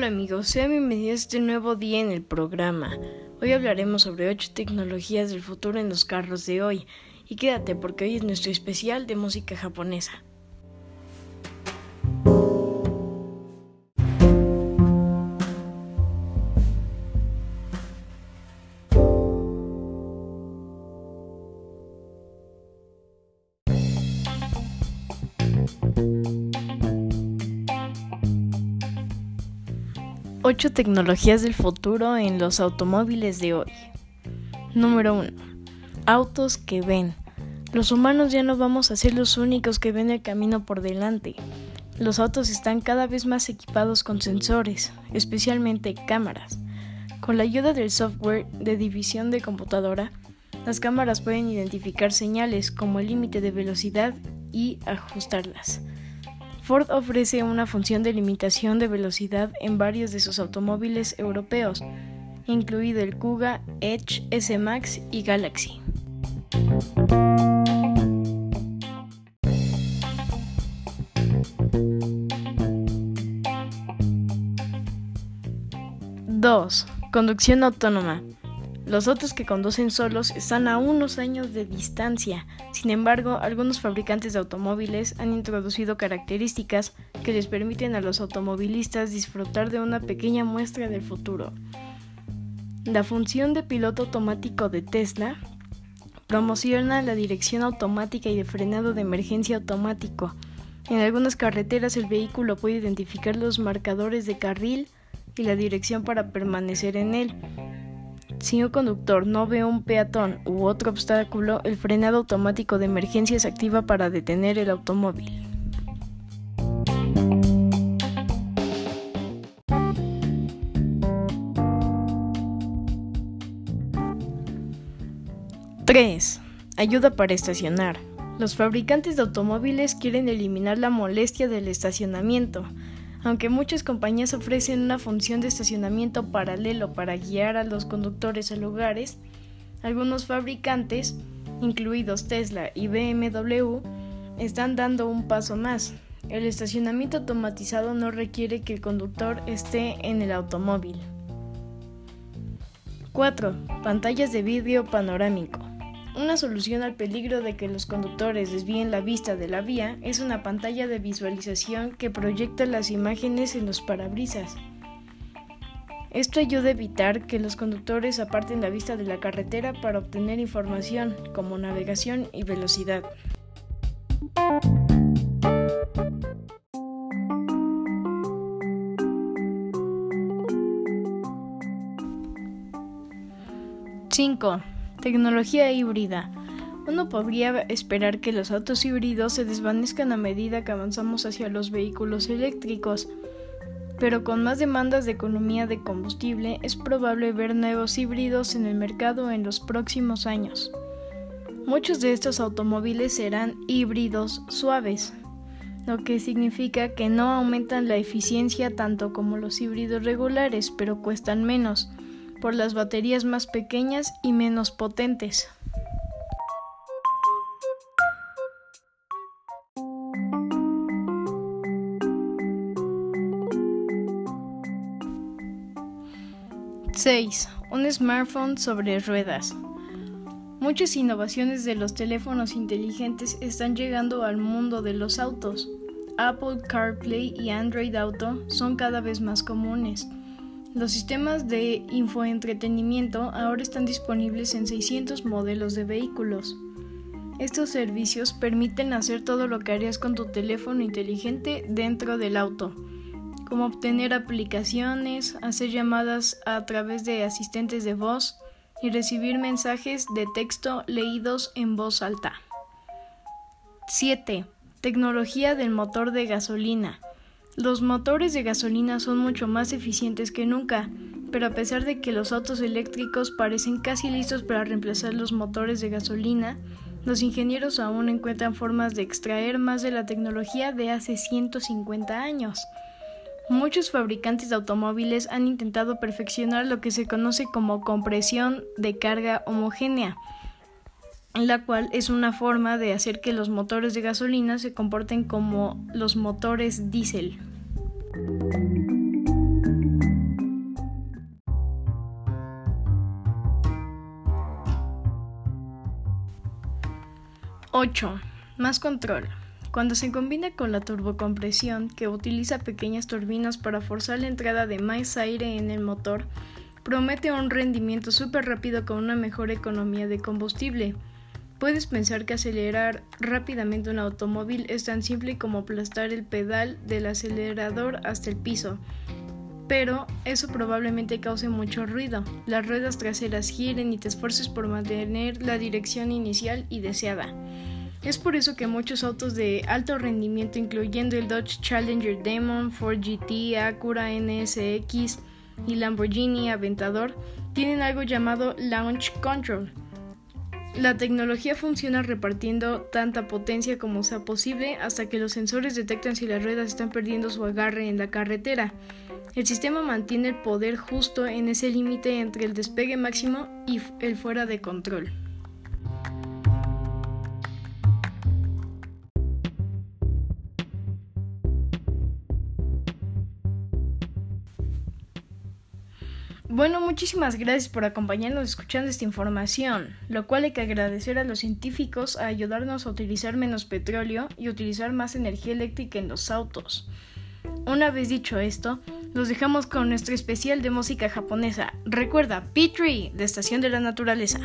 Hola amigos, sean bienvenidos a este nuevo día en el programa. Hoy hablaremos sobre 8 tecnologías del futuro en los carros de hoy. Y quédate porque hoy es nuestro especial de música japonesa. 8 tecnologías del futuro en los automóviles de hoy. Número 1. Autos que ven. Los humanos ya no vamos a ser los únicos que ven el camino por delante. Los autos están cada vez más equipados con sensores, especialmente cámaras. Con la ayuda del software de división de computadora, las cámaras pueden identificar señales como el límite de velocidad y ajustarlas. Ford ofrece una función de limitación de velocidad en varios de sus automóviles europeos, incluido el Kuga, Edge, S-Max y Galaxy. ¡2! Conducción autónoma. Los autos que conducen solos están a unos años de distancia. Sin embargo, algunos fabricantes de automóviles han introducido características que les permiten a los automovilistas disfrutar de una pequeña muestra del futuro. La función de piloto automático de Tesla promociona la dirección automática y de frenado de emergencia automático. En algunas carreteras el vehículo puede identificar los marcadores de carril y la dirección para permanecer en él. Si un conductor no ve un peatón u otro obstáculo, el frenado automático de emergencia se activa para detener el automóvil. ¡3! Ayuda para estacionar. Los fabricantes de automóviles quieren eliminar la molestia del estacionamiento. Aunque muchas compañías ofrecen una función de estacionamiento paralelo para guiar a los conductores a lugares, algunos fabricantes, incluidos Tesla y BMW, están dando un paso más. El estacionamiento automatizado no requiere que el conductor esté en el automóvil. 4. Pantallas de vidrio panorámico. Una solución al peligro de que los conductores desvíen la vista de la vía es una pantalla de visualización que proyecta las imágenes en los parabrisas. Esto ayuda a evitar que los conductores aparten la vista de la carretera para obtener información como navegación y velocidad. ¡5! Tecnología híbrida. Uno podría esperar que los autos híbridos se desvanezcan a medida que avanzamos hacia los vehículos eléctricos, pero con más demandas de economía de combustible es probable ver nuevos híbridos en el mercado en los próximos años. Muchos de estos automóviles serán híbridos suaves, lo que significa que no aumentan la eficiencia tanto como los híbridos regulares, pero cuestan menos por las baterías más pequeñas y menos potentes. ¡6! Un smartphone sobre ruedas. Muchas innovaciones de los teléfonos inteligentes están llegando al mundo de los autos. Apple CarPlay y Android Auto son cada vez más comunes. Los sistemas de infoentretenimiento ahora están disponibles en 600 modelos de vehículos. Estos servicios permiten hacer todo lo que harías con tu teléfono inteligente dentro del auto, como obtener aplicaciones, hacer llamadas a través de asistentes de voz y recibir mensajes de texto leídos en voz alta. 7. Tecnología del motor de gasolina. Los motores de gasolina son mucho más eficientes que nunca, pero a pesar de que los autos eléctricos parecen casi listos para reemplazar los motores de gasolina, los ingenieros aún encuentran formas de extraer más de la tecnología de hace 150 años. Muchos fabricantes de automóviles han intentado perfeccionar lo que se conoce como compresión de carga homogénea, la cual es una forma de hacer que los motores de gasolina se comporten como los motores diésel. Más control. Cuando se combina con la turbocompresión, que utiliza pequeñas turbinas para forzar la entrada de más aire en el motor, promete un rendimiento súper rápido con una mejor economía de combustible. Puedes pensar que acelerar rápidamente un automóvil es tan simple como aplastar el pedal del acelerador hasta el piso, pero eso probablemente cause mucho ruido. Las ruedas traseras giren y te esfuerces por mantener la dirección inicial y deseada. Es por eso que muchos autos de alto rendimiento, incluyendo el Dodge Challenger Demon, Ford GT, Acura NSX y Lamborghini Aventador, tienen algo llamado Launch Control. La tecnología funciona repartiendo tanta potencia como sea posible hasta que los sensores detectan si las ruedas están perdiendo su agarre en la carretera. El sistema mantiene el poder justo en ese límite entre el despegue máximo y el fuera de control. Bueno, muchísimas gracias por acompañarnos escuchando esta información, lo cual hay que agradecer a los científicos a ayudarnos a utilizar menos petróleo y utilizar más energía eléctrica en los autos. Una vez dicho esto, los dejamos con nuestro especial de música japonesa. Recuerda, P3 de Estación de la Naturaleza.